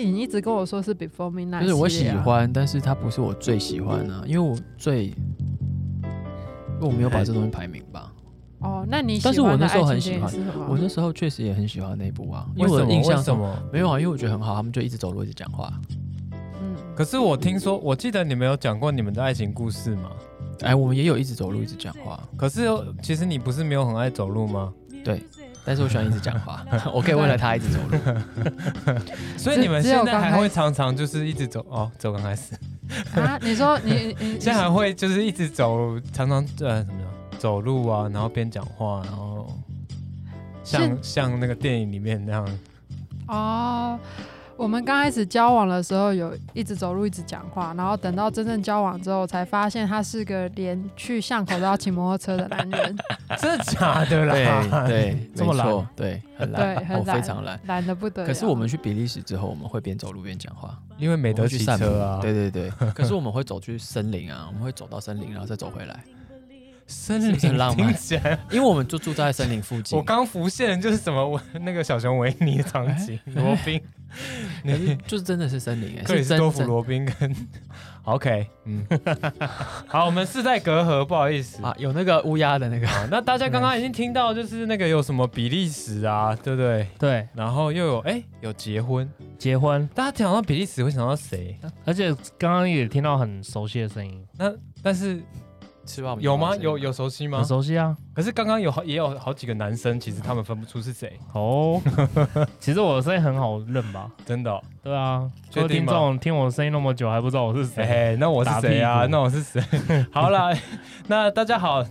你一直跟我说是 Before Midnight，就是我喜欢，但是它不是我最喜欢啊，因为我最，因为我没有把这东西排名吧。哦。那你喜但是我那时候很喜欢我那时候确实也很喜欢那一部啊，因为我印象什么？没有啊，因为我觉得很好，他们就一直走路一直讲话。嗯，可是我听说，我记得你们有讲过你们的爱情故事吗？哎，我们也有一直走路一直讲话，可是其实你不是没有很爱走路吗？对，但是我喜欢一直讲话，我可以为了他一直走路。所以你们现在还会常常就是一直走？哦，走刚开始，啊，你说你你现在还会就是一直走，常常呃怎么样走路啊，然后边讲话，然后像像那个电影里面那样，哦，我们刚开始交往的时候有一直走路一直讲话，然后等到真正交往之后，才发现他是个连去巷口都要骑摩托车的男人，真的假的啦？对对，这么错，对，很对，懒，我很懒，非常懒。懒得不得了。可是我们去比利时之后，我们会边走路边讲话，因为没得去散步车啊。对对对，可是我们会走去森林啊，我们会走到森林，然后再走回来，森林很林浪漫？因为我们就住在森林附近。我刚浮现就是什么我那个小熊维尼的场景，罗宾，就是真的是森林哎，克里斯真真多夫罗宾跟 OK，嗯，好，我们是在隔阂，不好意思。啊，有那个乌鸦的那个，那大家刚刚已经听到，就是那个有什么比利时啊，对不对？对，然后又有哎、有结婚，结婚，大家讲到比利时会想到谁？而且刚刚也听到很熟悉的声音，那但是有吗？有有熟悉吗很？熟悉啊。可是刚刚有好也有好几个男生，其实他们分不出是谁，哦，其实我的声音很好认吧？真的、哦。对啊，各位听众听我声音那么久还不知道我是谁，哎、那我是谁啊？那我是谁？好了，那大家好，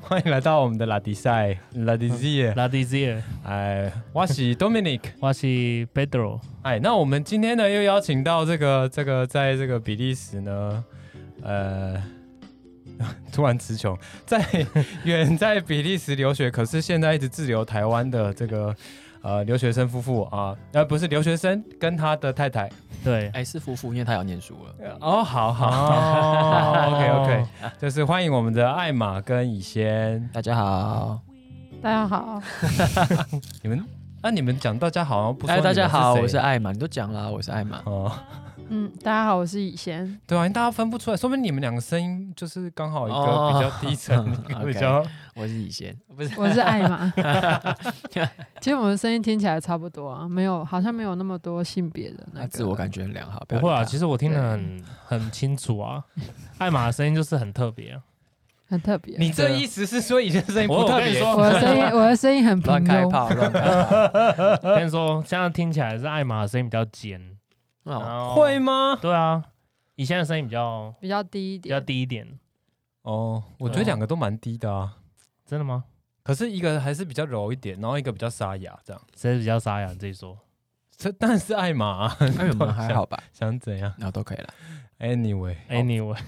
欢迎来到我们的拉迪赛拉迪西。拉迪兹，哎，我是 Dominic。我是 Pedro，哎，那我们今天呢又邀请到这个这个在这个比利时呢，呃，突然词穷，在远在比利时留学，可是现在一直滞留台湾的这个呃留学生夫妇啊，呃不是留学生跟他的太太。对，哎是夫妇，因为他要念书了。哦，好好哦，OK OK，就是欢迎我们的艾玛跟以仙，大家好，大家好，你们啊你们讲大家好像不说哎大家好，我是艾玛，你都讲了，我是艾玛。哦，嗯，大家好，我是以贤，对啊，大家分不出来，说明你们两个声音就是刚好一个哦比较低沉，一个 OK 比较我是以贤，不是我是艾玛。其实我们声音听起来差不多啊，没有，好像没有那么多性别的那自我感觉很良好，不会啊，其实我听得很很清楚啊。艾玛的声音就是很特别啊，很特别。你这意思是说以前声音不特别？我的声音，我的声音很平庸。乱开炮，乱开炮。跟你说，现在听起来是艾玛的声音比较尖，然会吗？对啊，以前的声音比较比较低一比较点，低一点，哦，我觉得两个都蛮低的啊，真的吗？可是一个还是比较柔一点，然后一个比较沙哑，这样。谁比较沙哑？你自己说。这但是艾玛、啊、那我们还好吧？想怎样然后都可以了。？Anyway，Anyway，好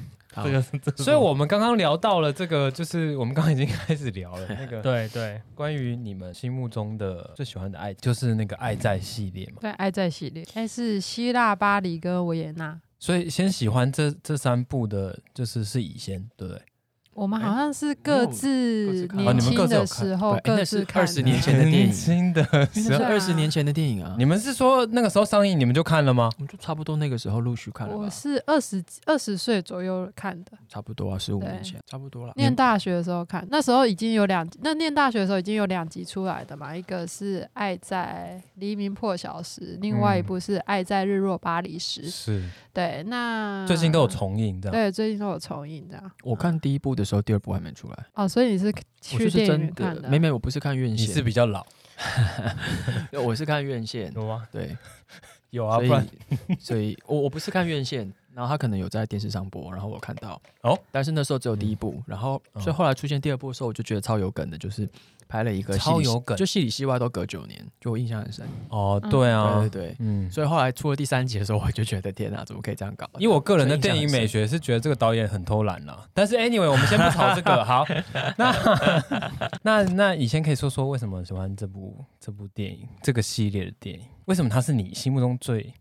这个是这个，所以我们刚刚聊到了这个，就是我们刚刚已经开始聊了 那个对对，关于你们心目中的最喜欢的爱，就是那个爱在系列嘛。对，爱在系列，但，是希腊、巴黎跟维也纳。所以先喜欢这这三部的，就是是乙先，对不对？我们哎好像是各各自年轻的各自有看时候各自看二十年前的电影的 二十年前的电影啊，你们是说那个时候上映你们就看了吗？我们就差不多那个时候陆续看了吧我？是二十二十岁左右看的，差不多啊，十五年前，差不多了。念大学的时候看，那时候已经有两，那念大学的时候已经有两集出来的嘛，一个是《爱在黎明破晓时》，另外一嗯部是《爱在日落巴黎时》。是，对，那最近都有重映这样。对，最近都有重映这样。我看第一部的时候，第二部还没出来。哦，所以你是去电影就是真院看的？没没，我不是看院线你是，比较老，我是看院线。有吗？对，有啊，所不然以所以我我不是看院线，然后他可能有在电视上播，然后我看到哦，但是那时候只有第一部，然后嗯所以后来出现第二部的时候，我就觉得超有梗的，就是拍了一个超有梗就戏里戏外都隔九年，就我印象很深。哦，嗯对啊，对对对，嗯，所以后来出了第三集的时候，我就觉得天哪，怎么可以这样搞？以我个人的电影美学是觉得这个导演很偷懒啦。但是 anyway，我们先不吵这个。好，那 那那以前可以说说为什么喜欢这部这部电影这个系列的电影？为什么它是你心目中最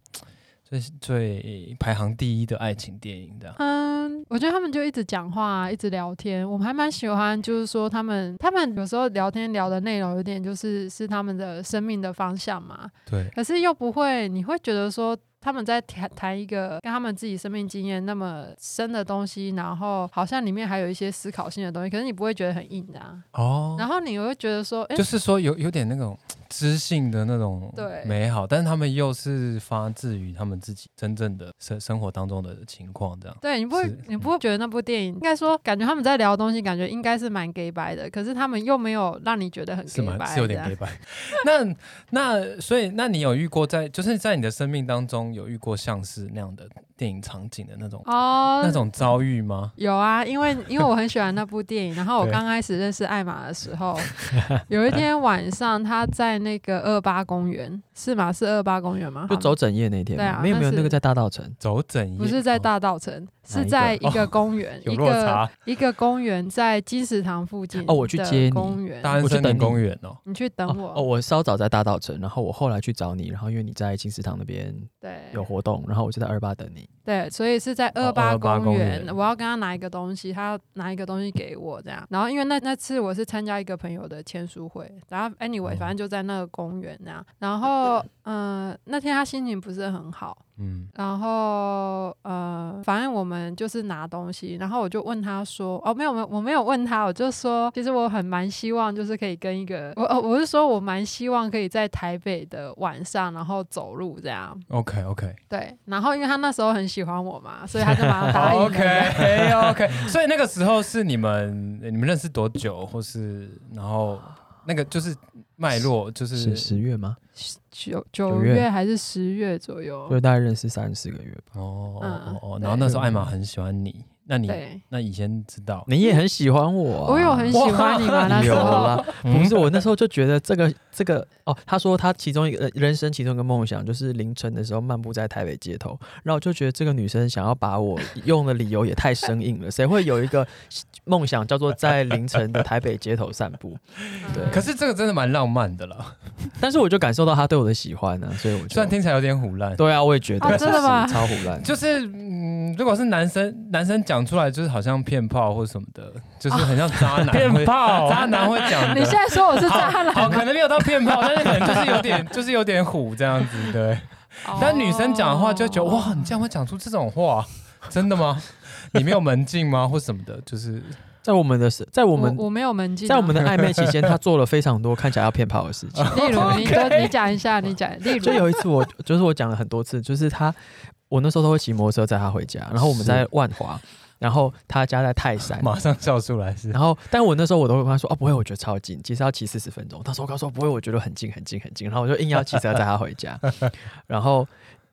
最最排行第一的爱情电影的？嗯，我觉得他们就一直讲话、一直聊天，我们还蛮喜欢，就是说他们他们有时候聊天聊的内容有点就是是他们的生命的方向嘛，对，可是又不会，你会觉得说他们在谈谈一个跟他们自己生命经验那么深的东西，然后好像里面还有一些思考性的东西，可是你不会觉得很硬的啊。哦，然后你会觉得说，哎、就是说有有点那种知性的那种对美好，但是他们又是发自于他们自己真正的生生活当中的情况，这样。对你不会，你不会觉得那部电影应该说，感觉他们在聊的东西，感觉应该是蛮 gay 白的，可是他们又没有让你觉得很是 gay 白，蛮是有点 gay 白。那那所以那你有遇过在就是在你的生命当中有遇过像是那样的电影场景的那种、哦，那种遭遇吗？有啊，因为 因为我很喜欢那部电影，然后我刚开始认识艾玛的时候，有一天晚上他在那个二八公园，是吗？是二八公园吗？就走整夜那天嘛，对啊没有没有那个在大道城，走整夜不是在哦大道城，是在一个公园，有一个落差，一个公园在金石堂附近哦我去接你公园，大安森林我去等公园哦。你去等哦我。哦，我稍早在大道城，然后我后来去找你，然后因为你在金石堂那边对有活动，然后我就在二八等你。对，所以是在二哦八28公公园园，我要跟他拿一个东西，他要拿一个东西给我这样。然后因为那那次我是参加一个朋友的签书会，然后 anyway 哦反正就在那个公园那样。然后嗯、呃那天他心情不是很好，嗯，然后呃，反正我们就是拿东西，然后我就问他说，哦，没有没有，我没有问他，我就说，其实我很蛮希望就是可以跟一个，我哦我是说我蛮希望可以在台北的晚上，然后走路这样，OK OK 对，然后因为他那时候很喜欢我嘛，所以他就马上 答应了。OK OK，所以那个时候是你们你们认识多久，或是然后那个就是脉络就是是十月吗？九九月还是十月左右就，大概认识三四个月吧。哦嗯哦哦，然后那时候艾玛很喜欢你，那你对，那以前知道。你也很喜欢我、啊，我有很喜欢你吗？那时有候啦，不是我那时候就觉得这个这个哦，他说他其中一个呃人生其中一个梦想就是凌晨的时候漫步在台北街头，然后我就觉得这个女生想要把我用的理由也太生硬了，谁会有一个 梦想叫做在凌晨的台北街头散步？对。可是这个真的蛮浪漫的啦，但是我就感受到他对我的喜欢呢、所以我就虽然听起来有点虎烂。对啊，我也觉得、啊真的吗？超胡乱。就是嗯，如果是男生男生讲出来，就是好像骗炮或什么的，就是很像渣男 骗会炮，渣男会讲。你现在说我是渣好，男，可能没有到骗炮，但是可能就是有点，就是有点虎这样子，对。但女生讲的话就觉得，哇，你竟然会讲出这种话，真的吗？你没有门禁吗，或什么的？就是在我们的在我们我我没有门禁啊，在我们的暧昧期间，他做了非常多看起来要骗炮的事情。例如，你你讲一下，你讲，例如就有一次我就是我讲了很多次，就是他我那时候都会骑摩托车载他回家，然后我们在万华，然后他家在泰山。马上笑出来是然后，但我那时候我都会跟他说：“哦，不会，我觉得超近，其实要骑四十分钟。”他说：“我告诉我不会，我觉得很近，很近，很近。”然后我就硬要骑车载他回家，然后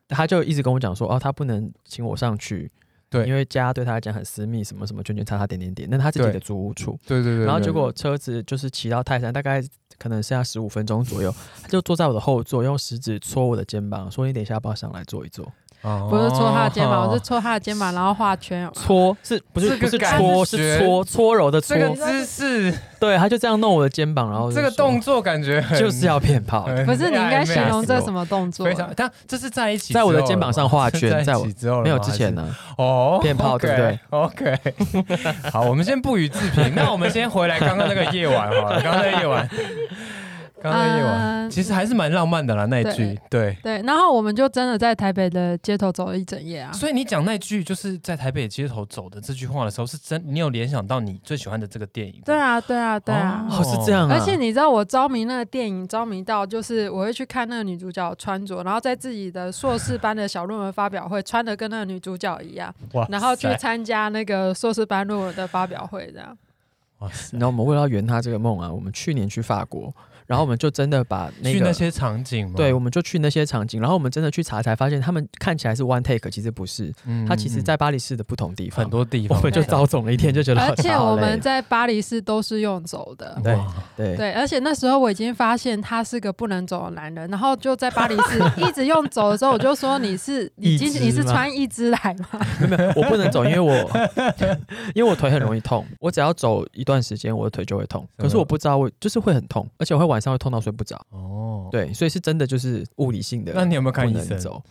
他就一直跟我讲说：“哦，他不能请我上去，对因为家对他来讲很私密，什么什么圈圈叉叉点点点，那是他自己的租屋处。”对对对。对然后结果车子就是骑到泰山，大概可能剩下十五分钟左右，他就坐在我的后座，用食指戳我的肩膀，说：“你等一下要不要上来坐一坐哦不是搓他的肩膀，我是搓他的肩膀，然后画圈。有？”没有搓是不是不是这个感戳觉是搓搓揉的搓这，个姿势，对，他就这样弄我的肩膀，然后就这个动作感觉就是要骗炮。很不是，你应该形容这什么动作？非常，但这是在一起在我的肩膀上画圈 在一起之后没有之前呢，哦，骗炮对不对？OK，好，我们先不予置评。那我们先回来刚刚那个夜晚好了，刚刚那个夜晚，刚刚那个夜晚，嗯其实还是蛮浪漫的啦。那一句，对。对，然后我们就真的在台北的街头走了一整夜啊。所以你讲那句就是在台北街头走的这句话的时候，是真你有联想到你最喜欢的这个电影？对啊，对啊，对啊。哦哦是这样啊，而且你知道我着迷那个电影，着迷到就是我会去看那个女主角穿着，然后在自己的硕士班的小论文发表会穿的跟那个女主角一样，哇然后去参加那个硕士班论文的发表会，这样。哇塞然后我们为了要圆他这个梦啊，我们去年去法国，然后我们就真的把那个去那些场景吗？对，我们就去那些场景，然后我们真的去查才发现，他们看起来是 one take，其实不是，嗯它其实在巴黎市的不同地方很。多地方，我们就遭总了一天，就觉得而且我们在巴黎市都是用走的。对对对，而且那时候我已经发现他是个不能走的男人，然后就在巴黎市 一直用走的时候，我就说你是你今一只你是穿一只来吗？我不能走，因为我因为我腿很容易痛，我只要走一段时间，我的腿就会痛。可是我不知道，我就是会很痛，而且我会晚上会痛到睡不着。哦，对，所以是真的就是物理性的，那你有没有看医生？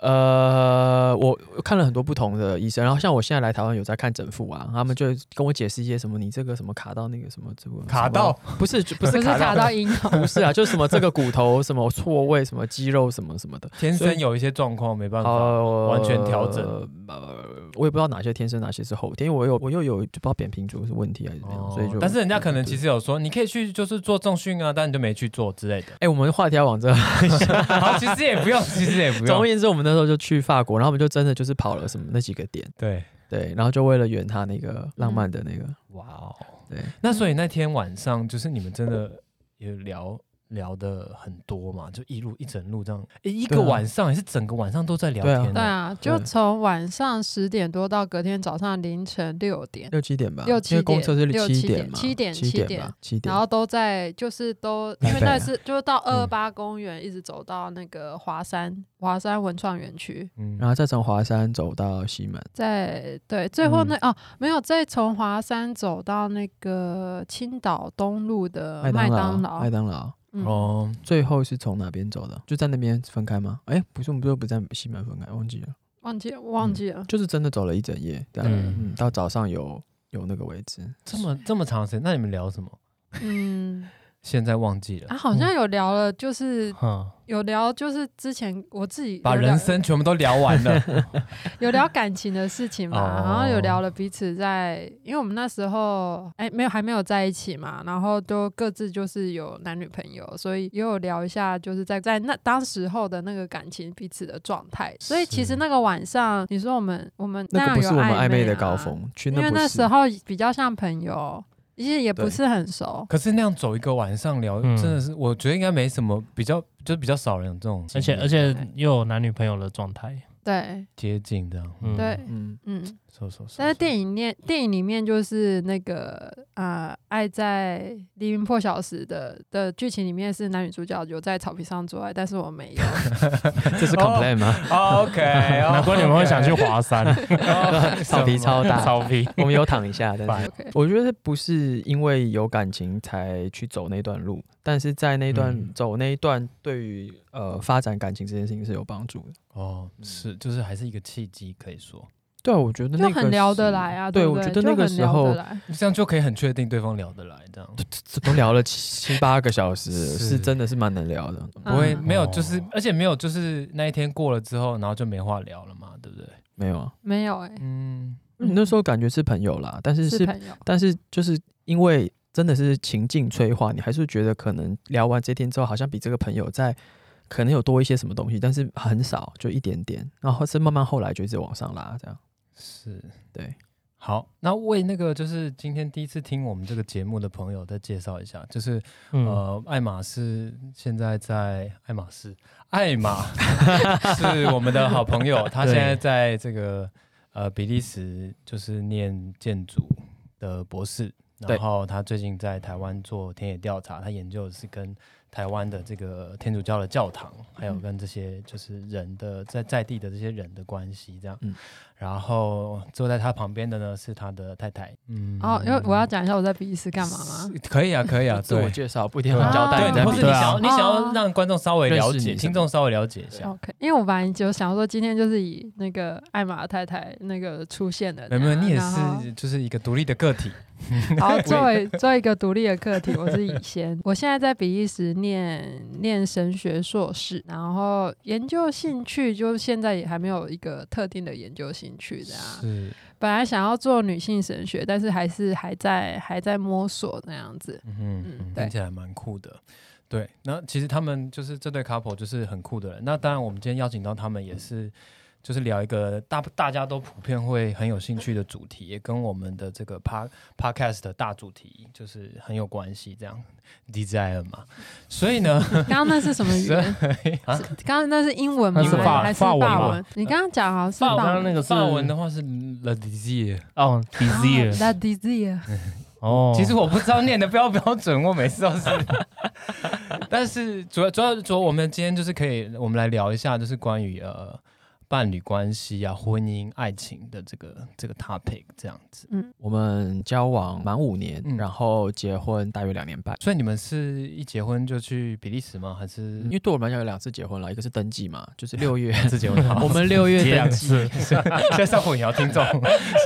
呃，我看了很多不同的医生，然后像我现在来台湾有在看整复啊，他们就跟我解释一些什么，你这个什么卡到那个什么这个卡到什么不是不不是 是卡到阴道，不是啊，就是什么这个骨头什么错位什么肌肉什么什么的，天生有一些状况没办法。呃完全调整呃，我也不知道哪些天生，哪些是后天，因为我有我又有就不知道扁平足是问题还是怎么样，所以就但是人家可能其实有说，你可以去就是做重训啊，但你就没去做之类的。哎、我们话题要往这，好，其实也不用，其实也不用。总而言之，我们那时候就去法国，然后我们就真的就是跑了什么那几个点，对，对，然后就为了圆他那个浪漫的那个，哇哦。对，那所以那天晚上就是你们真的有聊聊的很多嘛？就一路一整路这样，诶，一个晚上也是整个晚上都在聊天。对啊，就从晚上十点多到隔天早上凌晨六点，六七点吧，六七因为公车是点六七七点七点七七点吧，七点，然后都在就是都因为那是就是到二八公园一直走到那个华山华山文创园区，嗯然后再从华山走到西门，在对最后嗯那、哦没有再从华山走到那个青岛东路的呃麦当当劳，麦当劳，嗯。哦，最后是从哪边走的？就在那边分开吗？哎、不是，我们最后不在西门分开，忘记了，忘记了忘记了，就是真的走了一整夜，嗯，到早上有有那个位置，这么这么长时间，那你们聊什么？嗯现在忘记了。啊，好像有聊了，就是哼，有聊，就是之前我自己把人生全部都聊完了。有聊感情的事情嘛，哦。然后有聊了彼此在，因为我们那时候哎没有还没有在一起嘛，然后都各自就是有男女朋友，所以也有聊一下就是在在那当时候的那个感情彼此的状态。所以其实那个晚上，你说我们我们那个不是我们暧昧的啊高，峰，去因为那时候比较像朋友，其实也不是很熟。可是那样走一个晚上聊，嗯。真的是我觉得应该没什么比较，就是比较少人有这种经历，而且而且又有男女朋友的状态，对。接近这样。嗯。对，嗯，嗯，但是电影面电影里面就是那个啊、爱在黎明破晓时的的剧情里面是男女主角有在草皮上做爱，但是我没有。这是 complain 吗？OK，难怪你们会想去华山。草皮超大，草皮。我们有躺一下，但是。我觉得不是因为有感情才去走那段路，但是在那段、嗯。走那一段，对于呃发展感情这件事情是有帮助的。哦，是，就是还是一个契机，可以说对啊，我觉得就那个很聊得来啊，对，我觉得那个时候 这样就可以很确定对方聊得来，这样这都聊了七七八个小时，是是真的是蛮能聊的。嗯不会没有，哦就是而且没有，就是那一天过了之后，然后就没话聊了嘛，对不对？没有啊，没有哎、嗯，你那时候感觉是朋友啦，但是是是朋友。但是就是因为真的是情境催化，你还是觉得可能聊完这天之后，好像比这个朋友在可能有多一些什么东西，但是很少，就一点点，然后是慢慢后来就一直往上拉，这样。是。对。好，那为那个就是今天第一次听我们这个节目的朋友再介绍一下，就是嗯，呃，爱马仕现在在爱马仕，爱马 是我们的好朋友，他现在在这个呃比利时就是念建筑的博士，然后他最近在台湾做田野调查，他研究的是跟台湾的这个天主教的教堂，还有跟这些就是人的在在地的这些人的关系这样。嗯然后坐在他旁边的呢是他的太太。嗯，哦，因为我要讲一下我在比利时干嘛吗？可以啊，可以啊，自我。介绍不一定要啊交代对，你在比对啊或是你想要，你想要哦让观众稍微了解，听众稍微了解一下。OK，因为我本来就想说今天就是以那个艾玛太太那个出现的，没有没有，你也是就是一个独立的个体。好，作为作为一个独立的个体，我是以先。我现在在比利时念念神学硕士，然后研究兴趣就现在也还没有一个特定的研究兴趣的啊。是，本来想要做女性神学，但是还是还在还在摸索那样子。嗯哼嗯听起来蛮酷的。对，那其实他们就是这对 couple 就是很酷的人。那当然，我们今天邀请到他们也是。就是聊一个大大家都普遍会很有兴趣的主题，也跟我们的这个 pa podcast 的大主题就是很有关系。这样 desire 嘛，所以呢，刚刚那是什么语言？啊刚刚那是英文吗？是法还是法文文？你刚刚讲好像是法文刚刚那个是法文的话是 the desire。哦，desire，That desire。哦，其实我不知道念的标不标准，我每次都是。但是主要主要主要我们今天就是可以，我们来聊一下，就是关于呃伴侣关系啊、婚姻、爱情的这个这个 topic 这样子。嗯我们交往满五年，嗯然后结婚大约两年半。所以你们是一结婚就去比利时吗？还是因为对我们来讲有两次结婚了，一个是登记嘛，就是六月，自结婚？我们六月两登记，次，现在上混淆听众。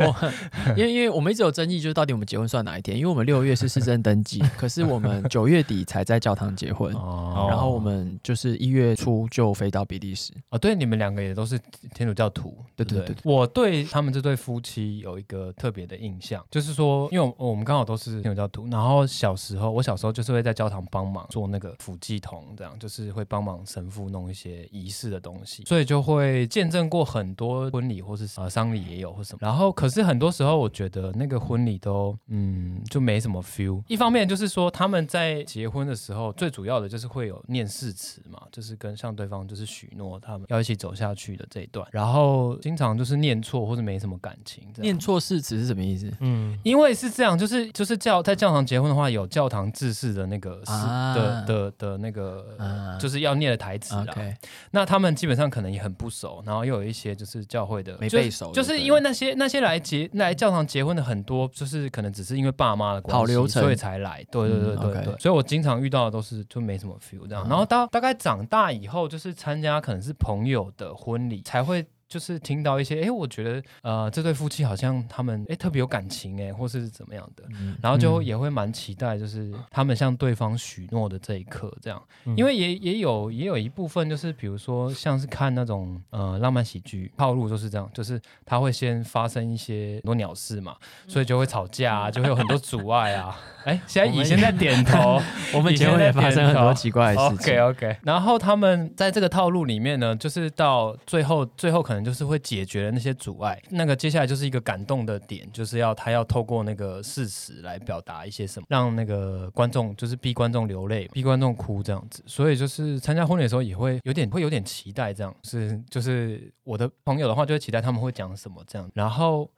因为因为我们一直有争议，就是到底我们结婚算哪一天？因为我们六月是市政登记，可是我们九月底才在教堂结婚，哦然后我们就是一月初就飞到比利时。哦，对，你们两个也都是天主教徒，对对不对对我对他们这对夫妻有一个特别的印象，就是说，因为我我们刚好都是天主教徒，然后小时候我小时候就是会在教堂帮忙做那个辅祭童，这样就是会帮忙神父弄一些仪式的东西，所以就会见证过很多婚礼或是呃丧礼也有或什么。然后可是很多时候我觉得那个婚礼都嗯就没什么 feel。一方面就是说他们在结婚的时候，最主要的就是会有念誓词嘛，就是跟向对方就是许诺他们要一起走下去的这一段，然后经常就是念错或者没什么感情。念错誓词是什么意思？嗯，因为是这样，就是就是教在教堂结婚的话，有教堂制式的那个是、啊的的的那个、啊就是要念的台词啦。OK，那他们基本上可能也很不熟，然后又有一些就是教会的没背熟就就是因为那些那些来结来教堂结婚的很多，就是可能只是因为爸妈的关系，跑流程所以才来。对对对嗯对对，所以我经常遇到的都是就没什么 feel 这样。啊然后到大概长大以后，就是参加可能是朋友的婚礼才会。就是听到一些，哎，我觉得，呃，这对夫妻好像他们，哎，特别有感情，哎，或是怎么样的，嗯然后就嗯也会蛮期待，就是他们向对方许诺的这一刻，这样，嗯因为也也有也有一部分就是，比如说像是看那种呃浪漫喜剧，套路就是这样，就是他会先发生一些很多鸟事嘛，所以就会吵架啊，就会有很多阻碍啊。哎，现在 以前在点头 我们结婚也发生很多奇怪的事情。，OK OK。然后他们在这个套路里面呢，就是到最后最后可能能就是会解决了那些阻碍，那个接下来就是一个感动的点，就是要他要透过那个事实来表达一些什么，让那个观众就是逼观众流泪，逼观众哭这样子。所以就是参加婚礼的时候也会有点会有点期待，这样是就是我的朋友的话就会期待他们会讲什么这样，然后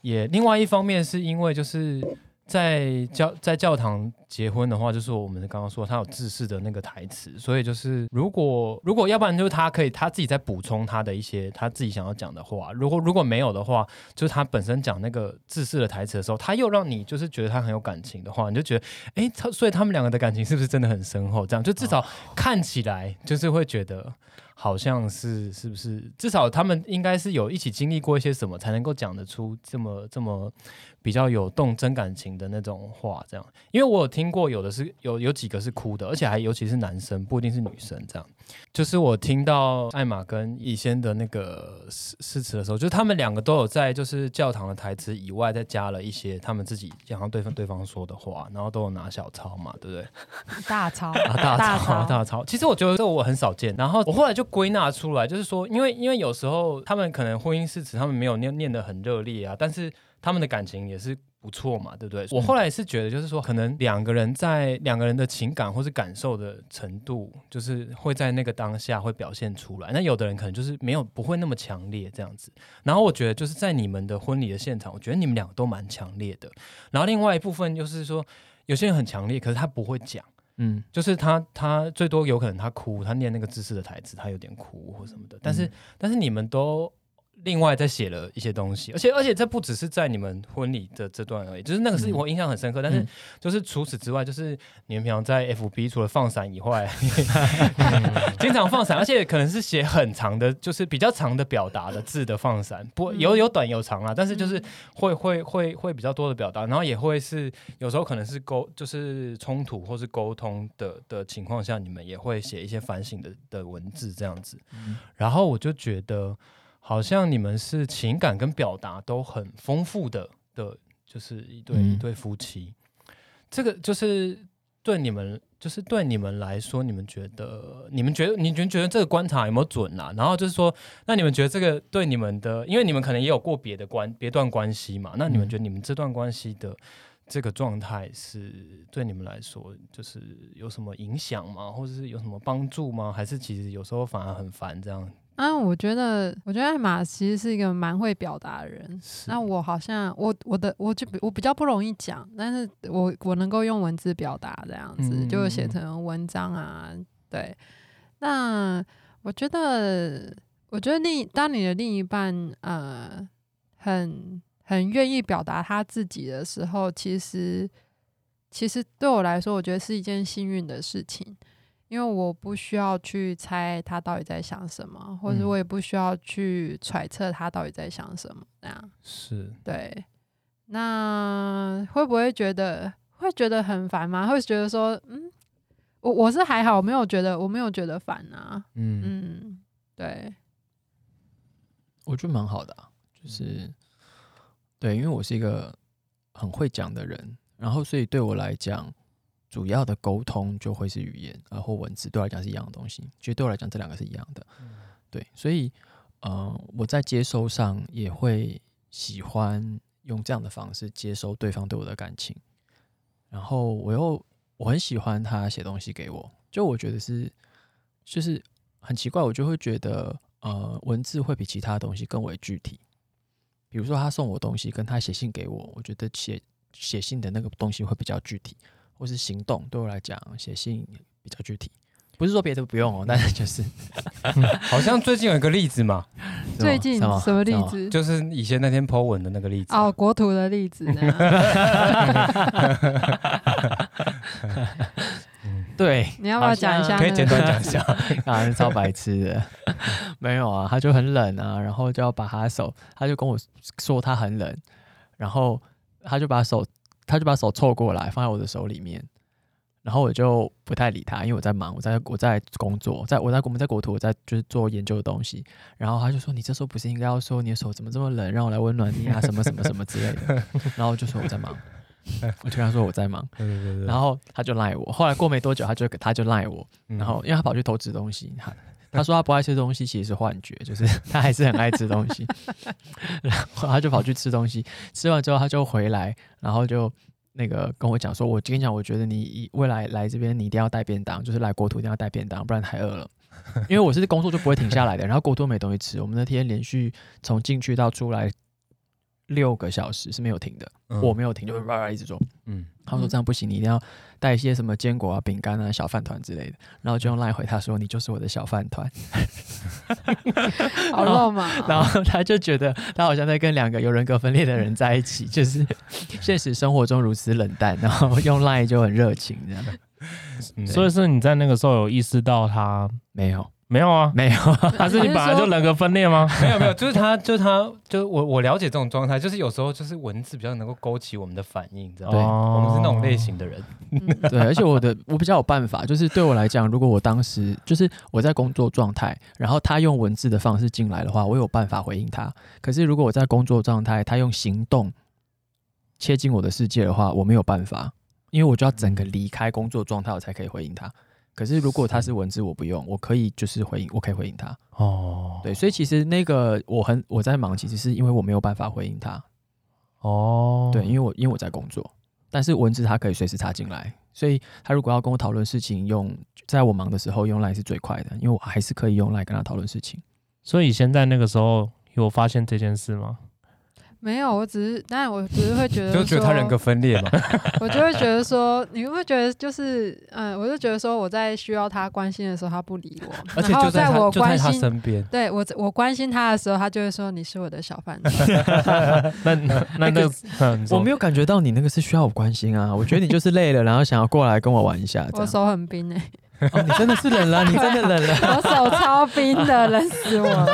也另外一方面是因为就是。在教在教堂结婚的话，就是我们刚刚说他有自式的那个台词，所以就是如果如果要不然就是他可以他自己在补充他的一些他自己想要讲的话，如果如果没有的话，就是他本身讲那个自式的台词的时候，他又让你就是觉得他很有感情的话，你就觉得哎，他所以他们两个的感情是不是真的很深厚？这样就至少看起来就是会觉得。好像是是不是？至少他们应该是有一起经历过一些什么，才能够讲得出这么这么比较有动真感情的那种话。这样，因为我有听过，有的是有有几个是哭的，而且还尤其是男生，不一定是女生。这样，就是我听到艾玛跟以先的那个誓誓词的时候，就是他们两个都有在就是教堂的台词以外，再加了一些他们自己想要对方对方说的话，然后都有拿小抄嘛，对不对？大抄啊，大抄大抄。其实我觉得这个我很少见，然后我后来就归纳出来，就是说，因为因为有时候他们可能婚姻誓词他们没有念念得很热烈啊，但是他们的感情也是。不错嘛，对不对？我后来是觉得，就是说，可能两个人在两个人的情感或是感受的程度，就是会在那个当下会表现出来。那有的人可能就是没有不会那么强烈这样子。然后我觉得就是在你们的婚礼的现场，我觉得你们两个都蛮强烈的。然后另外一部分就是说，有些人很强烈，可是他不会讲。嗯，就是他，他最多有可能他哭，他念那个知识的台词，他有点哭或什么的。但是，但是你们都另外再写了一些东西，而且而且这不只是在你们婚礼的这段而已，就是那个是嗯。我印象很深刻。但是嗯。就是除此之外，就是你们平常在 FB 除了放闪以外，经常放闪，而且可能是写很长的，就是比较长的表达的字的放闪，不有有短有长啦，但是就是会会会会比较多的表达，然后也会是有时候可能是沟就是冲突或是沟通的的情况下，你们也会写一些反省的的文字这样子，然后我就觉得好像你们是情感跟表达都很丰富的的，就是一对、嗯一对夫妻，这个就是对你们。就是对你们来说，你们觉得，你们觉得，你们觉得这个观察有没有准啦、然后就是说，那你们觉得这个对你们的，因为你们可能也有过别的关别段关系嘛，那你们嗯觉得你们这段关系的这个状态是对你们来说，就是有什么影响吗？或者是有什么帮助吗？还是其实有时候反而很烦这样？啊，我觉得，我觉得艾玛其实是一个蛮会表达的人。那我好像，我我的我就我比较不容易讲，但是我我能够用文字表达这样子，嗯就写成文章啊。对，那我觉得，我觉得另当你的另一半呃很很愿意表达他自己的时候，其实其实对我来说，我觉得是一件幸运的事情，因为我不需要去猜他到底在想什么，或者嗯我也不需要去揣测他到底在想什么，那样是，对。那会不会觉得会觉得很烦吗？会觉得说，嗯，我我是还好，我没有觉得我没有觉得烦啊，嗯嗯，对。我觉得蛮好的、啊，就是对，因为我是一个很会讲的人，然后所以对我来讲，主要的沟通就会是语言，然后文字对我来讲是一样的东西。其实对我来讲，这两个是一样的。对，所以呃，我在接收上也会喜欢用这样的方式接收对方对我的感情，然后我又我很喜欢他写东西给我，就我觉得是就是很奇怪，我就会觉得呃，文字会比其他东西更为具体。比如说他送我东西，跟他写信给我，我觉得写写信的那个东西会比较具体，或是行动对我来讲，写信比较具体。不是说别的不用哦，但是就是 好像最近有一个例子嘛，最近什么什么例子？就是以前那天 Po 文的那个例子。哦，国土的例子呢？对，你要不要讲一下？可以简短讲一下。啊，超白痴的，没有啊，他就很冷啊，然后就要把他手，他就跟我说他很冷，然后他就把手，他就把手凑过来放在我的手里面，然后我就不太理他，因为我在忙，我在我在工作，在我在我们在国图，我在就是做研究的东西，然后他就说你这时候不是应该要说你的手怎么这么冷，让我来温暖你啊，什么什么什么之类的，然后我就说我在忙，我就跟他说我在忙，对对对对然后他就赖我，后来过没多久他就他就赖我。嗯。然后因为他跑去偷吃东西，他他说他不爱吃东西，其实是幻觉，就是他还是很爱吃东西。然后他就跑去吃东西，吃完之后他就回来，然后就那个跟我讲说，我跟你讲，我觉得你未来来这边你一定要带便当，就是来国土一定要带便当，不然太饿了。因为我是工作就不会停下来的，然后国土没东西吃，我们那天连续从进去到出来六个小时是没有停的，我没有停，就是叭叭一直做。嗯他说这样不行，你一定要带一些什么坚果啊、饼干啊、小饭团之类的。然后就用赖回他说你就是我的小饭团。好肉麻哦。然后他就觉得他好像在跟两个有人格分裂的人在一起，就是 现实生活中如此冷淡，然后用赖就很热情这样。嗯所以是你在那个时候有意识到他没有，没有啊？没有，还是你本来就人格分裂吗？没有没有，就是他，就是他，就是我我了解这种状态，就是有时候就是文字比较能够勾起我们的反应，你知道吗？对我们是那种类型的人。嗯对，而且我的我比较有办法，就是对我来讲，如果我当时就是我在工作状态，然后他用文字的方式进来的话，我有办法回应他。可是如果我在工作状态，他用行动切进我的世界的话，我没有办法，因为我就要整个离开工作状态，我才可以回应他。可是如果他是文字，我不用，我可以就是回应，我可以回应他。哦，对，所以其实那个我很我在忙，其实是因为我没有办法回应他。哦，对，因为我因为我在工作，但是文字它可以随时插进来，所以他如果要跟我讨论事情，用在我忙的时候用 Line 是最快的，因为我还是可以用 Line 跟他讨论事情。所以现在那个时候有发现这件事吗？没有，我只是，但我只是会觉得，就觉得他人格，分裂嘛，我就会觉得说，你会觉得就是，嗯，我就觉得说，我在需要他关心的时候，他不理我，而且然后就在他我关心，身边。对我我关心他的时候，他就会说你是我的小饭 团。那那那我没有感觉到你那个是需要我关心啊，我觉得你就是累了，然后想要过来跟我玩一下。我手很冰哎、哦，你真的是冷了，你真的冷了我手超冰的，冷死我了。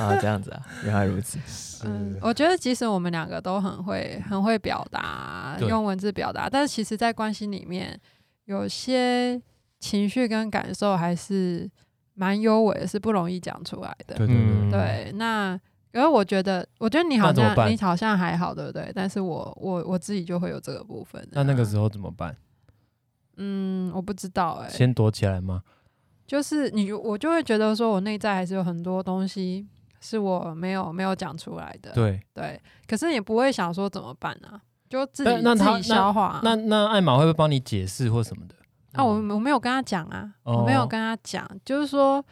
啊，这样子啊，原来如此。嗯，我觉得即使我们两个都很会很会表达，用文字表达，但是其实，在关系里面，有些情绪跟感受还是蛮优美的，是不容易讲出来的。对对对嗯，对，那因为我觉得，我觉得你好像你好像还好，对不对？但是我我我自己就会有这个部分。那那个时候怎么办？嗯，我不知道哎、先躲起来吗？就是你，我就会觉得说，我内在还是有很多东西是我没有没有讲出来的。对，对，可是也不会想说怎么办啊，就自己自己消化啊。那那艾玛会不会帮你解释或什么的？啊，我我没有跟他讲啊，我没有哦跟他讲，就是说，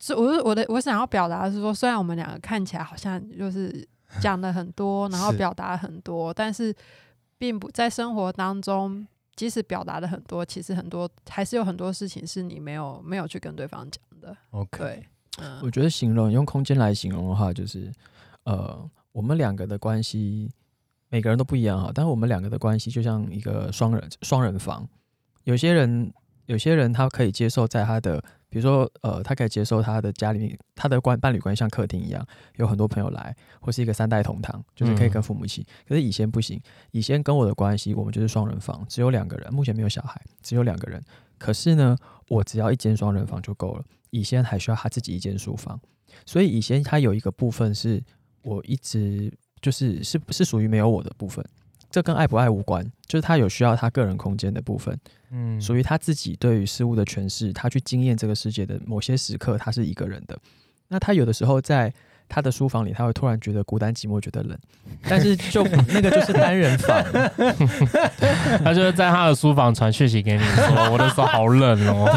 是我是我的我想要表达的是说，虽然我们两个看起来好像就是讲了很多，然后表达很多，但是并不在生活当中，即使表达的很多，其实很多还是有很多事情是你没有没有去跟对方讲的。OK，对嗯我觉得形容用空间来形容的话，就是呃，我们两个的关系，每个人都不一样哈，但是我们两个的关系就像一个双人双人房。有些人，有些人他可以接受在他的，比如说呃，他可以接受他的家里面，他的关伴侣关系像客厅一样，有很多朋友来，或是一个三代同堂，就是可以跟父母一起。可是以前不行，以前跟我的关系，我们就是双人房，只有两个人，目前没有小孩，只有两个人。可是呢，我只要一间双人房就够了。以前还需要他自己一间书房，所以以前他有一个部分是我一直就是是是属于没有我的部分，这跟爱不爱无关，就是他有需要他个人空间的部分，嗯属于他自己对于事物的诠释，他去经验这个世界的某些时刻，他是一个人的。那他有的时候在他的书房里，他会突然觉得孤单寂寞，觉得冷，但是就那个就是单人房，他就是在他的书房传讯息给你说，我的手好冷哦，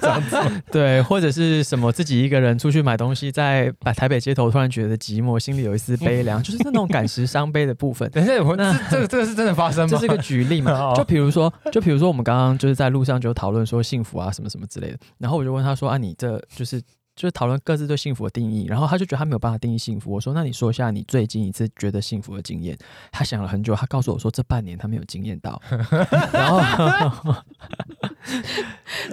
这样子。对，或者是什么自己一个人出去买东西，在把台北街头突然觉得寂寞，心里有一丝悲凉，就是那种感时伤悲的部分。等一下，我那这这个这个是真的发生吗？这是个举例嘛？哦就比如说，就比如说，我们刚刚就是在路上就讨论说幸福啊，什么什么之类的。然后我就问他说：“啊，你这就是就是讨论各自对幸福的定义。”然后他就觉得他没有办法定义幸福。我说：“那你说一下你最近一次觉得幸福的经验。”他想了很久，他告诉我说：“这半年他没有经验到。”然后，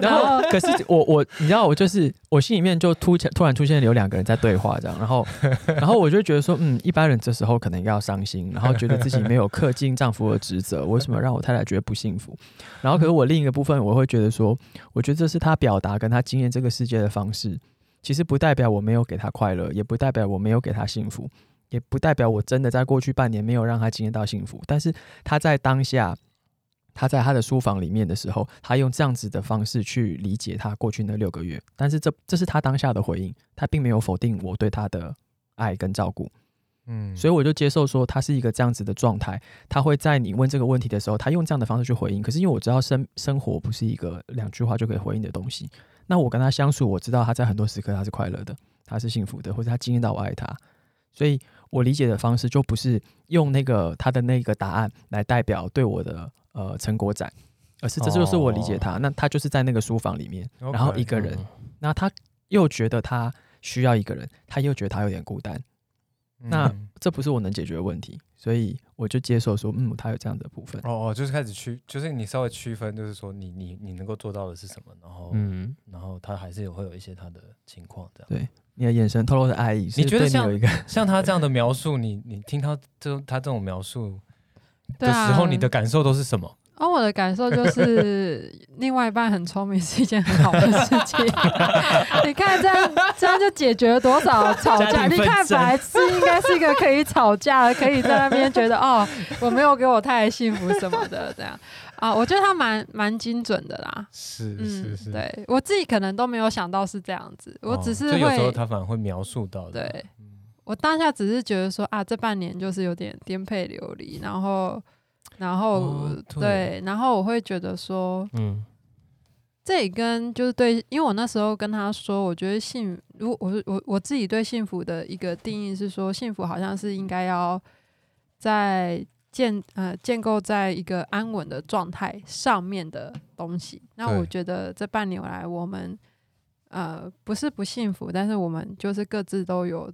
然后可是我我你知道我就是我心里面就突突然出现有两个人在对话这样，然后然后我就觉得说，嗯，一般人这时候可能要伤心，然后觉得自己没有恪尽丈夫的职责，为什么让我太太觉得不幸福？然后可是我另一个部分，我会觉得说，我觉得这是他表达跟他经验这个世界的方式，其实不代表我没有给他快乐，也不代表我没有给他幸福，也不代表我真的在过去半年没有让他经验到幸福，但是他在当下。他在他的书房里面的时候，他用这样子的方式去理解他过去那六个月，但是这这是他当下的回应，他并没有否定我对他的爱跟照顾，嗯所以我就接受说他是一个这样子的状态，他会在你问这个问题的时候，他用这样的方式去回应。可是因为我知道生生活不是一个两句话就可以回应的东西，那我跟他相处，我知道他在很多时刻他是快乐的，他是幸福的，或者他经验到我爱他，所以我理解的方式就不是用那个他的那个答案来代表对我的呃成果展，而是这就是我理解他，那他就是在那个书房里面，然后一个人，嗯那他又觉得他需要一个人，他又觉得他有点孤单。那嗯这不是我能解决的问题，所以我就接受说，嗯，他有这样的部分。哦哦，就是开始区，就是你稍微区分，就是说你你你能够做到的是什么，然后嗯，然后他还是有会有一些他的情况这样。对你的眼神透露的爱意，你觉得像有一个像他这样的描述，你你听他这他这种描述的时候，你的感受都是什么？哦，我的感受就是，另外一半很聪明是一件很好的事情。你看这样，这样就解决了多少吵架？你看，本来是应该是一个可以吵架的，可以在那边觉得哦，我没有给我太太幸福什么的，这样啊，我觉得他蛮蛮精准的啦。是嗯，对我自己可能都没有想到是这样子，我只是哦有时候会，他反而会描述到的。对嗯我当下只是觉得说啊，这半年就是有点颠沛流离，然后，然后、哦对。对，然后我会觉得说，嗯。这也跟就是对，因为我那时候跟他说，我觉得幸，如果我我我自己对幸福的一个定义是说，幸福好像是应该要在建呃建构在一个安稳的状态上面的东西。那我觉得这半年来，我们呃不是不幸福，但是我们就是各自都有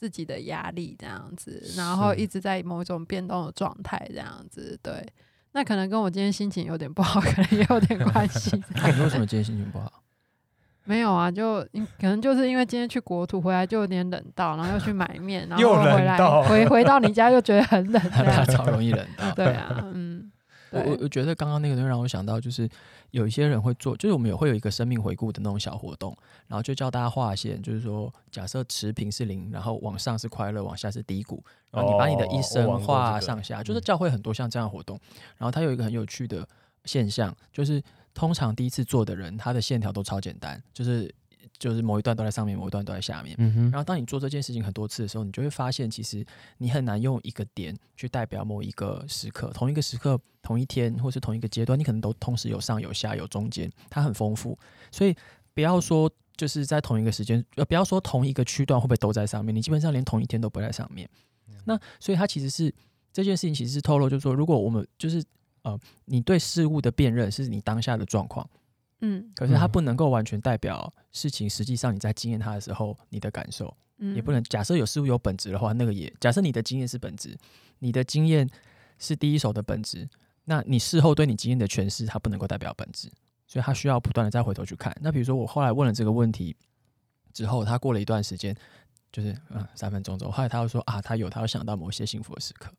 自己的压力这样子，然后一直在某种变动的状态这样子，对。那可能跟我今天心情有点不好，可能也有点 关系。那你为什么今天心情不好？没有啊，就因可能就是因为今天去国土回来就有点冷到，然后又去买面，然又后回来回回到你家又觉得很冷。超容易冷到。对啊，嗯，对我我我觉得刚刚那个东西让我想到，就是有一些人会做，就是我们也会有一个生命回顾的那种小活动，然后就教大家画线，就是说假设持平是零，然后往上是快乐，往下是低谷，然后你把你的一生画上下，就是嗯。教会很多像这样的活动，然后它有一个很有趣的现象，就是通常第一次做的人，他的线条都超简单，就是就是某一段都在上面，某一段都在下面，嗯哼然后当你做这件事情很多次的时候，你就会发现，其实你很难用一个点去代表某一个时刻，同一个时刻、同一天，或是同一个阶段，你可能都同时有上有下有中间，它很丰富。所以不要说就是在同一个时间，呃，不要说同一个区段会不会都在上面，你基本上连同一天都不在上面。那所以它其实是这件事情，其实是透露，就是说，如果我们就是呃，你对事物的辨认是你当下的状况。嗯可是它嗯不能够完全代表事情实际上你在经验它的时候你的感受，嗯，也不能假设有事物有本质的话，那个也假设你的经验是本质，你的经验是第一手的本质，那你事后对你经验的诠释，它不能够代表本质，所以它需要不断的再回头去看。那比如说我后来问了这个问题之后，他过了一段时间，就是嗯三分钟之后，后来他又说啊，他有他有想到某些幸福的时刻。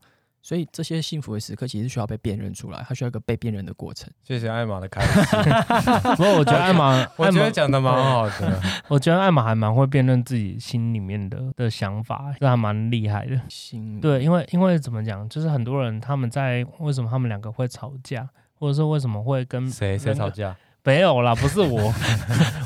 所以这些幸福的时刻其实需要被辨认出来，它需要一个被辨认的过程。谢谢艾玛的开始，不过我觉得艾玛，我艾玛觉得讲的蛮好的。我觉得艾玛还蛮会辨认自己心里面的的想法，这还蛮厉害的。心对，因为因为怎么讲，就是很多人他们在为什么他们两个会吵架，或者说为什么会跟谁谁吵架？没有啦，不是我，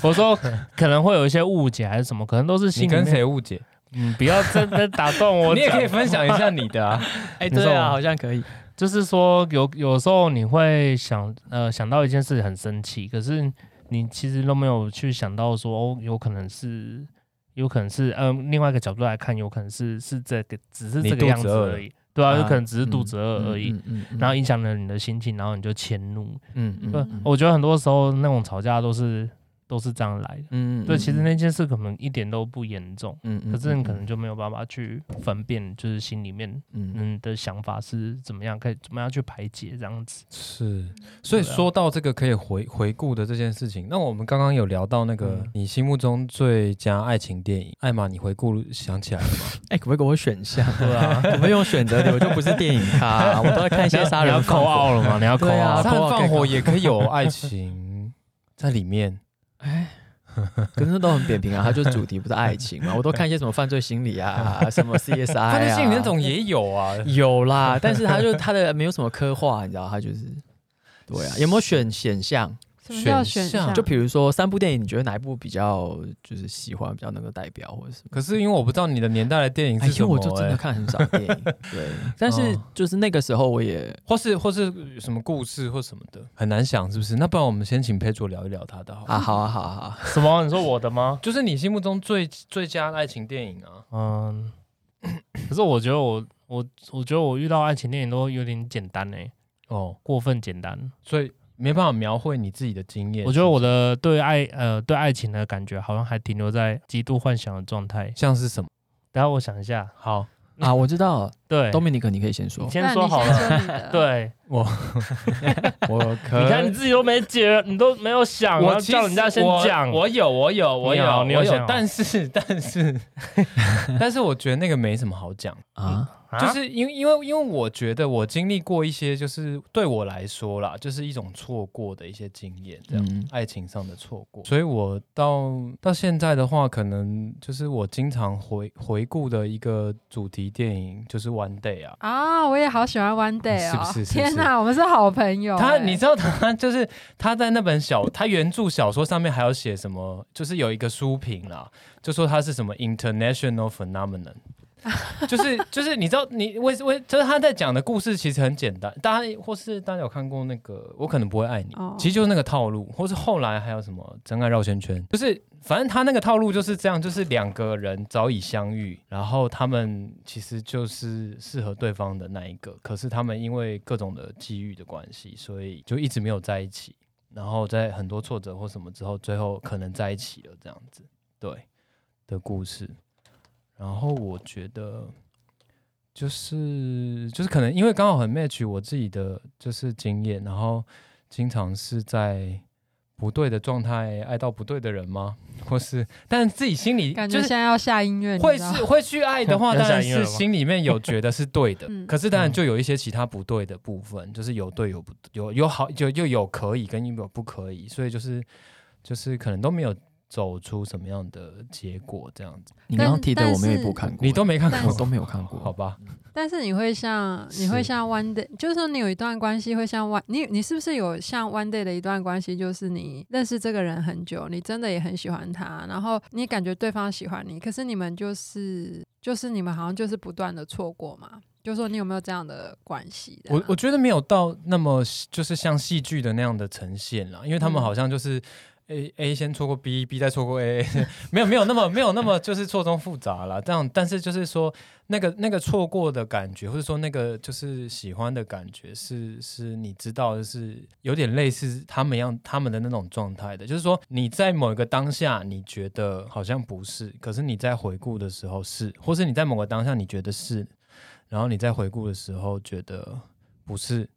我说可能会有一些误解还是什么，可能都是你跟心里面谁误解？嗯，不要真的打断我，你也可以分享一下你的啊。哎、对啊，好像可以。就是说有有时候你会想呃想到一件事很生气，可是你其实都没有去想到说哦，有可能是有可能是呃另外一个角度来看，有可能是是这个只是这个样子而已，对啊，啊有可能只是肚子饿而已，嗯嗯嗯然后影响了你的心情，然后你就迁怒。嗯嗯我觉得很多时候那种吵架都是都是这样来的。嗯对，其实那件事可能一点都不严重，嗯可是你可能就没有办法去分辨，就是心里面嗯嗯的想法是怎么样，可以怎么样去排解这样子。是，所以说到这个可以回回顾的这件事情，那我们刚刚有聊到那个嗯你心目中最佳爱情电影，艾玛，你回顾想起来了吗？哎、可不可以给我选项？对啊，我们用选择题，我就不是电影咖、我都在看一些杀人你要扣人放火奥了吗？你要扣对啊奥杀人放火也可以有爱情在里面。哎，可是都很扁平啊，它就是主题不是爱情嘛。我都看一些什么犯罪心理啊，什么 CSI 啊，犯罪心理那种也有啊。有啦，但是它就它的没有什么刻画，你知道，它就是对啊。有没有选选项？什么叫选选项项？就比如说三部电影，你觉得哪一部比较就是喜欢，比较能够代表，或者什么？可是因为我不知道你的年代的电影哎，是什么、我就真的哎看很少电影，对。但是哦就是那个时候，我也或是或是什么故事或什么的，很难想是不是？那不然我们先请佩卓聊一聊他的好了啊，好啊，好啊，好啊。什么？你说我的吗？就是你心目中最最佳爱情电影啊。嗯，可是我觉得我我我觉得我遇到爱情电影都有点简单呢、哦，过分简单。所以没办法描绘你自己的经验。我觉得我的对爱呃对爱情的感觉好像还停留在极度幻想的状态。像是什么？等下我想一下，好，啊，我知道了，对，东明尼克，你可以先说你。先说好了。对，我可你看你自己都没解，你都没有想，我其实叫人家先讲。我我有，我有，我你有，我有但是但是但是，我觉得那个没什么好讲，啊，啊就是因为因为因为我觉得我经历过一些，就是对我来说啦，就是一种错过的一些经验，这样、嗯爱情上的错过，所以我到到现在的话，可能就是我经常回回顾的一个主题电影就是 One Day 啊。啊，我也好喜欢 One Day 哦！是不是 是不是天哪，我们是好朋友 欸。他，你知道他就是他在那本小他原著小说上面还有写什么？就是有一个书评啦，就说他是什么 international phenomenon，就是就是你知道你为为就是他在讲的故事其实很简单，大家或是大家有看过那个我可能不会爱你，哦其实就是那个套路，或是后来还有什么真爱绕圈圈，就是反正他那个套路就是这样，就是两个人早已相遇，然后他们其实就是适合对方的那一个，可是他们因为各种的机遇的关系，所以就一直没有在一起，然后在很多挫折或什么之后，最后可能在一起了这样子，对的故事。然后我觉得就是就是可能因为刚好很 match 我自己的就是经验，然后经常是在不对的状态爱到不对的人吗？或是但自己心里就是感觉现在要下音乐，会是会去爱的话，当然是心里面有觉得是对的，嗯。可是当然嗯。就有一些其他不对的部分，就是有对有不有有好就又有可以跟有不可以，所以就是就是可能都没有走出什么样的结果这样子。你刚刚提的我没有一部看过，你都没看过我都没有看过，好吧？但是你会像你会像 One Day，就是说你有一段关系会像 One，你你是不是有像 One Day 的一段关系？就是你认识这个人很久，你真的也很喜欢他，然后你感觉对方喜欢你，可是你们就是就是你们好像就是不断的错过嘛。就是说你有没有这样的关系啊？我我觉得没有到那么就是像戏剧的那样的呈现了，因为他们嗯好像就是。A A 先错过 B，B 再错过 A，没有没有那么没有那么就是错综复杂啦。这样，但是就是说那个那个错过的感觉，或者说那个就是喜欢的感觉，是是你知道的是有点类似他们样他们的那种状态的，就是说你在某一个当下你觉得好像不是，可是你在回顾的时候是，或是你在某个当下你觉得是，然后你在回顾的时候觉得不是。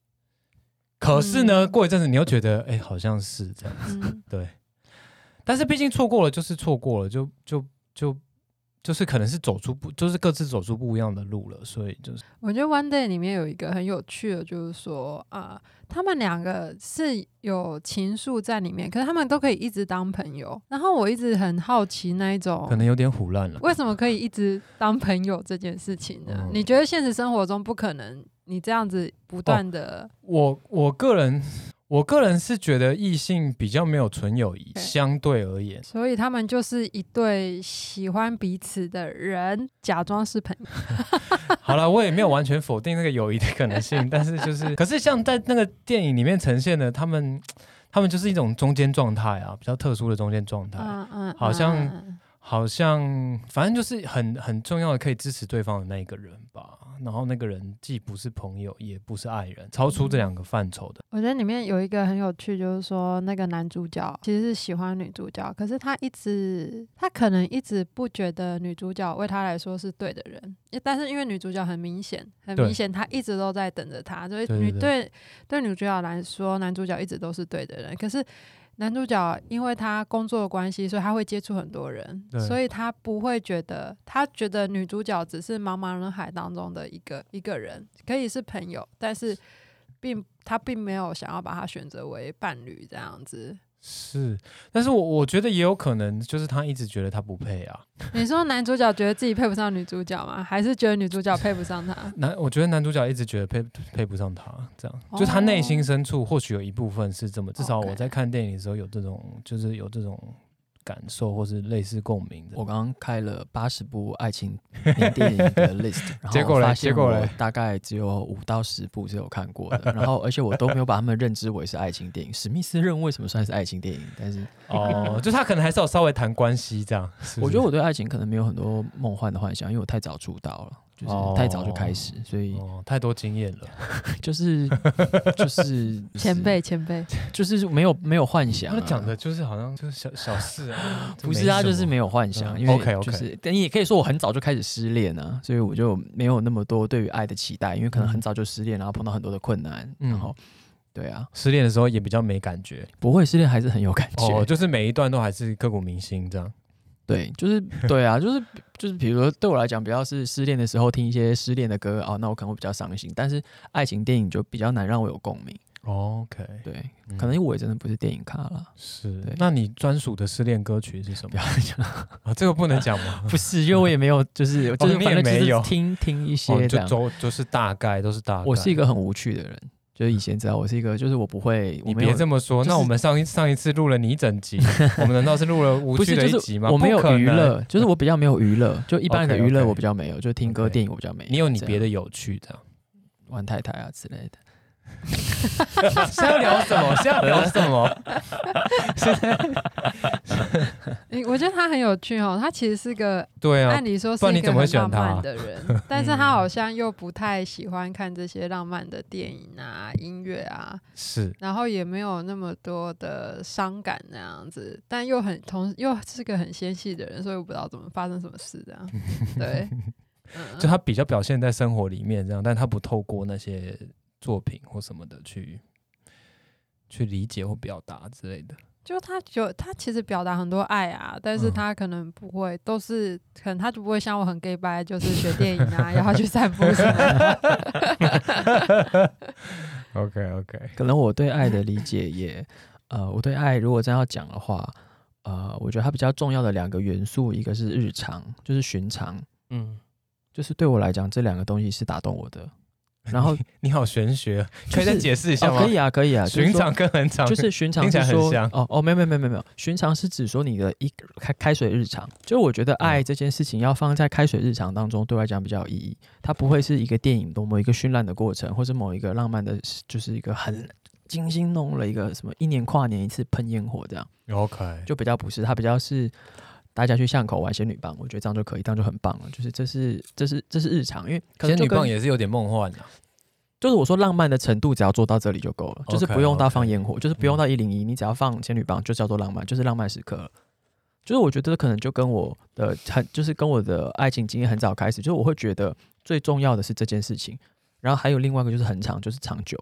可是呢，嗯过一阵子你又觉得，哎、好像是这样。嗯，对，但是毕竟错过了就是错过了，就就就就是可能是走出不，就是各自走出不一样的路了，所以就是我觉得 One Day 里面有一个很有趣的，就是说啊、他们两个是有情愫在里面，可是他们都可以一直当朋友。然后我一直很好奇那一种可能有点虎烂了。为什么可以一直当朋友这件事情呢？嗯你觉得现实生活中不可能，你这样子不断的、我我个人我个人是觉得异性比较没有纯友谊，对相对而言，所以他们就是一对喜欢彼此的人，假装是朋友。好了，我也没有完全否定那个友谊的可能性，但是就是，可是像在那个电影里面呈现的，他们他们就是一种中间状态啊，比较特殊的中间状态。嗯嗯，好像嗯好像反正就是很很重要的可以支持对方的那一个人吧。然后那个人既不是朋友，也不是爱人，超出这两个范畴的。我觉得里面有一个很有趣，就是说那个男主角其实是喜欢女主角，可是他一直他可能一直不觉得女主角为他来说是对的人，但是因为女主角很明显，很明显，他一直都在等着他，所以女对对女主角来说，男主角一直都是对的人，可是。男主角因为他工作的关系，所以他会接触很多人，所以他不会觉得，他觉得女主角只是茫茫人海当中的一个一个人，可以是朋友，但是并他并没有想要把她选择为伴侣这样子。是，但是我我觉得也有可能，就是他一直觉得他不配啊。你说男主角觉得自己配不上女主角吗？还是觉得女主角配不上他？男，我觉得男主角一直觉得配配不上他，这样，就他内心哦深处或许有一部分是这么，至少我在看电影的时候有这种，就是有这种感受或是类似共鸣的。我刚刚开了八十部爱情电影的 list，然结果嘞后发现我结果嘞大概只有五到十部是有看过的，然后而且我都没有把他们认知为是爱情电影。史密斯任务为什么算是爱情电影？但是哦，就他可能还是有稍微谈关系这样。是是我觉得我对爱情可能没有很多梦幻的幻想，因为我太早出道了，就是太早就开始，所以哦太多经验了。就是 就是前辈，前辈，就是没有没有幻想、啊。他讲的就是好像就是小小事啊，不是啊，就是没有。幻想，嗯因为就是，但你也可以说我很早就开始失恋啊，所以我就没有那么多对于爱的期待，因为可能很早就失恋，然后碰到很多的困难，嗯然后对啊，失恋的时候也比较没感觉不会失恋还是很有感觉，哦，就是每一段都还是刻骨铭心这样。对，就是对啊，就是就是比如说对我来讲，比较是失恋的时候听一些失恋的歌哦，那我可能会比较伤心，但是爱情电影就比较难让我有共鸣，OK，对，嗯可能我也真的不是电影咖了，是。那你专属的失恋歌曲是什么不要讲，啊？这个不能讲吗？不是，因为我也没有，就是 就是反正就是听听一哦些。就都就是大概都是大概。我是一个很无趣的人，就是以前知道我是一个，就是我不会，你别这么说，就是那我们上一上一次录了你一整集，我们难道是录了无趣的一集吗？我没有娱乐，就是我比较没有娱乐，就一般的娱乐 我比较没有，就听歌、电影我比较没有。你有你别的有趣这样。玩太太啊之类的。现在聊什么？现在聊什么？诶我觉得他很有趣哦。他其实是个对啊按，理说是一个很浪漫的人，但是他好像又不太喜欢看这些浪漫的电影啊、音乐啊，是然后也没有那么多的伤感那样子，但又很同又是个很纤细的人，所以我不知道怎么发生什么事这样。对，嗯就他比较表现在生活里面这样，但他不透过那些作品或什么的去去理解或表达之类的。就他就他其实表达很多爱啊，但是嗯他可能不会，都是可能他就不会像我很 gay 白，就是 学电影啊，然后去散步什么的。OK OK，可能我对爱的理解也，呃，我对爱如果真要讲的话，呃，我觉得它比较重要的两个元素，一个是日常，就是寻常，嗯，就是对我来讲这两个东西是打动我的。然后你好玄学，可以再解释一下哦，吗？可以啊，可以啊，寻常跟很常就是寻常听起是说来很像哦哦，没有没有没有没有，寻常是指说你的一开开水日常。就我觉得嗯爱这件事情要放在开水日常当中，对我来讲比较有意义。它不会是一个电影的某一个绚烂的过程，或者某一个浪漫的，就是一个很精心弄了一个什么一年跨年一次喷烟火这样，OK，就比较不是，它比较是大家去巷口玩仙女棒，我觉得这样就可以，这样就很棒了。就是这是这是这是日常，因为仙女棒也是有点梦幻的、就是我说浪漫的程度，只要做到这里就够了，就是不用到放烟火，就是不用到一零一，你只要放仙女棒就叫做浪漫，就是浪漫时刻了。就是我觉得可能就跟我的很，就是跟我的爱情经验很早开始，就是我会觉得最重要的是这件事情，然后还有另外一个就是很长，就是长久，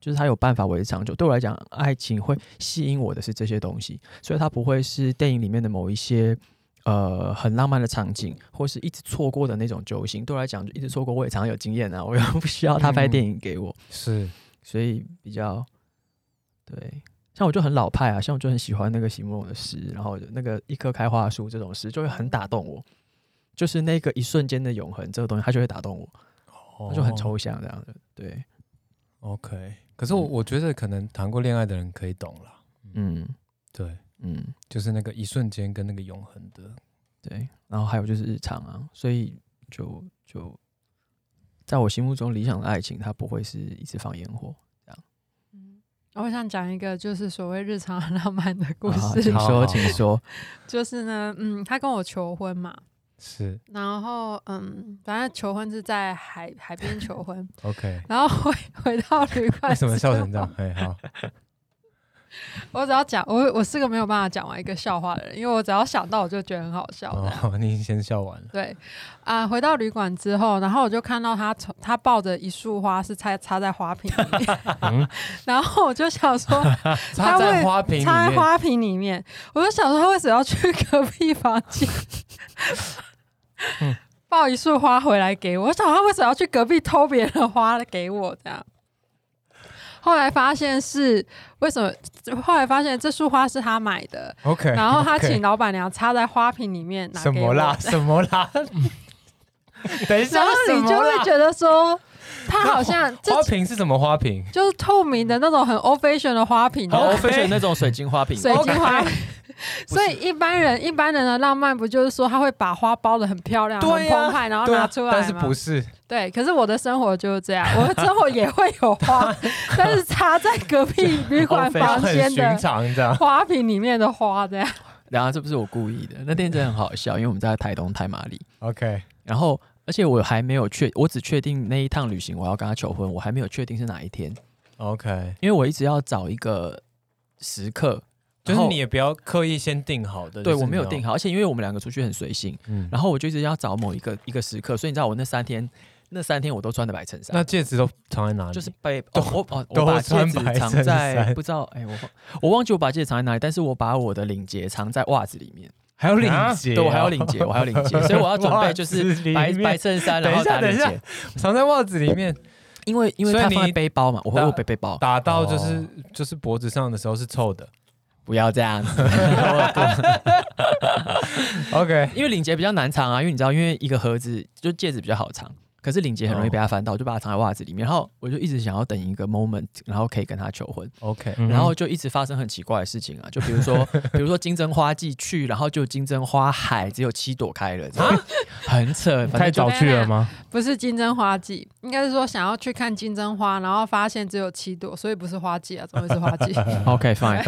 就是它有办法维持长久。对我来讲，爱情会吸引我的是这些东西，所以它不会是电影里面的某一些呃很浪漫的场景，或是一直错过的那种揪心。对我来讲，就一直错过，我也常常有经验啊，我又 不需要他拍电影给我。是 所以比较对，像我就很老派啊，像我就很喜欢那个席慕容的诗，然后那个一棵开花的树这种诗就会很打动我，就是那个一瞬间的永恒这个东西，它就会打动我，它就很抽象这样的，对，OK。可是我我觉得可能谈过恋爱的人可以懂了，嗯。对，嗯。就是那个一瞬间跟那个永恒的，对，然后还有就是日常啊，所以就就在我心目中理想的爱情，它不会是一直放烟火嗯。我想讲一个就是所谓日常很浪漫的故啊事，好请说，请说，就是呢，嗯，他跟我求婚嘛，是然后嗯，反正求婚是在海海边求婚，OK。然后回回到旅馆，为什么笑成这样？？哎，好，我只要讲，我我是个没有办法讲完一个笑话的人，因为我只要想到我就觉得很好笑。哦，你已经先笑完了。对啊、回到旅馆之后，然后我就看到他从他抱着一束花是插插在花瓶里面，嗯，然后我就想说插在花瓶插在花瓶里面，我就想说他为什么要去隔壁房间 嗯抱一束花回来给我？我想他为什么要去隔壁偷别人的花给我这样？后来发现是为什么？后来发现这束花是他买的，OK，然后他请老板娘插在花瓶里面拿给我什么啦？什么啦？等一下然后，你就会觉得说，他好像这花瓶是什么花瓶？就是透明的那种很 old fashion 的花瓶，好 o，old fashion 那种水晶花瓶，水晶花。所以一般人一般人的浪漫不就是说他会把花包的很漂亮、很对呀。澎湃，然后拿出来但是不是？对，可是我的生活就是这样，我的生活也会有花，但是插在隔壁旅馆房间的常这样。花瓶里面的花，这样。然后这不是我故意的，那天真的很好笑，因为我们在台东太麻里，OK，然后而且我还没有确，我只确定那一趟旅行我要跟他求婚，我还没有确定是哪一天，OK，因为我一直要找一个时刻，就是你也不要刻意先定好的。对我没有定，好，而且因为我们两个出去很随性，嗯，然后我就一直要找某一个一个时刻，所以你知道我那三天那三天我都穿的白衬衫。那。戒指都藏在哪里？就是背 都哦，我哦，都我把戒穿指藏在衫。不知道哎，我忘我忘记我把戒指藏在哪里，但是我把我的领结藏在袜子里面，还有领啊？结哦，对我还有领结，我还有领结，所以我要准备就是白面。白衬衫，然后下等一下打领结，藏在袜子里面，因为因为它放在你背包嘛，我会背背包，打到就是哦。就是脖子上的时候是臭的。不要这样子，OK，因为领结比较难藏啊，因为你知道，因为一个盒子就戒指比较好藏，可是领结很容易被他翻到，我就把它藏在袜子里面，然后我就一直想要等一个 moment，然后可以跟他求婚，OK，嗯然后就一直发生很奇怪的事情啊，就比如说，比如说金针花季去，然后就金针花海只有七朵开了，这样。很扯，太早去了吗？不是金针花季，应该是说想要去看金针花，然后发现只有七朵，所以不是花季啊，怎么会是花季？OK fine，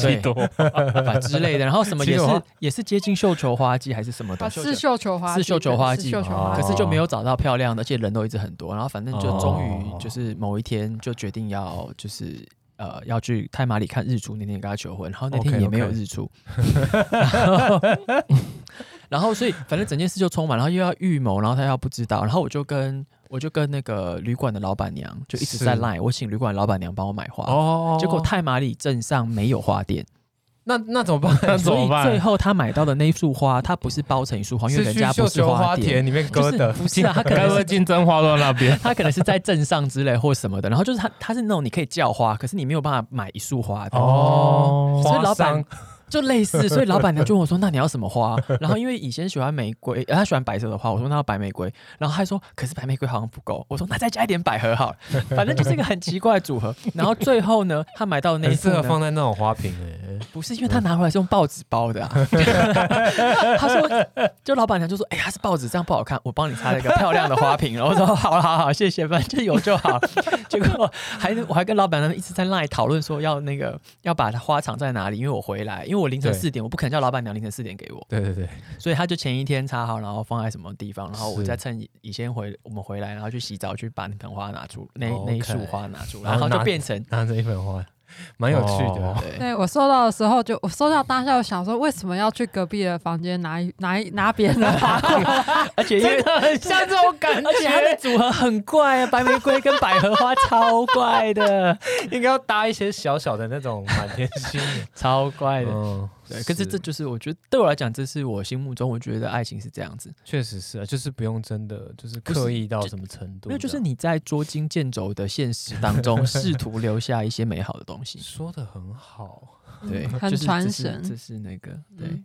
对，几多？反之类的，然后什么也是也是接近绣球花季还是什么的，啊，是绣球花季，是绣球花季绣球哦花季。可是就没有找到漂亮的，而且人都一直很多，然后反正就终于哦就是某一天就决定要就是呃要去太马里看日出，那天跟他求婚，然后那天也没有日出，然后所以反正整件事就充满，然后又要预谋，然后他要不知道，然后我就跟我就跟那个旅馆的老板娘就一直在赖我请旅馆老板娘帮我买花，哦。结果太马里镇上没有花店，那那怎么办？那怎所以么办最后他买到的那一束花，它不是包成一束花，因为人家不是花。田里面就是割的，不是啊，他可能是不会金针花落那边？他可能是在镇上之类或什么的，然后就是他他是那种你可以叫花，可是你没有办法买一束花的，哦，所以老板就类似，所以老板娘就问我说：“那你要什么花？” 然后因为以前喜欢玫瑰，呃他喜欢白色的花，我说那要白玫瑰，然后他说：“可是白玫瑰好像不够。”我说：“那再加一点百合好了。”反正就是一个很奇怪的组合。然后最后呢，他买到的那一合放在那种花瓶哎，不是因为他拿回来是用报纸包的、啊，他说，就老板娘就说，哎、呀，是报纸，这样不好看，我帮你插了一个漂亮的花瓶。然后我说，好好好，谢谢，反正就有就好。结果还我还跟老板娘一直在那里讨论说要那个要把花藏在哪里，因为我回来，因为我凌晨四点，我不可能叫老板娘凌晨四点给我，对对对，所以他就前一天插好，然后放在什么地方，然后我再趁你先回我们回来，然后去洗澡去把那盆花拿出，那那一束花拿出来，然后就变成拿着一盆花，蛮有趣的哦。对。对我收到的时候就，我收到当下，我想说，为什么要去隔壁的房间拿一拿一拿别人的花？而且因为很像这种感而且它的组合很怪啊，白玫瑰跟百合花超怪的，应该要搭一些小小的那种满天星。超怪的。嗯，对，可是这就是我觉得对我来讲，这是我心目中我觉得爱情是这样子，确实是啊，就是不用真的就是刻意到什么程度，没有就是你在捉襟见肘的现实当中，试图留下一些美好的东西。说的很好。对，很就是这是传神这是那个对嗯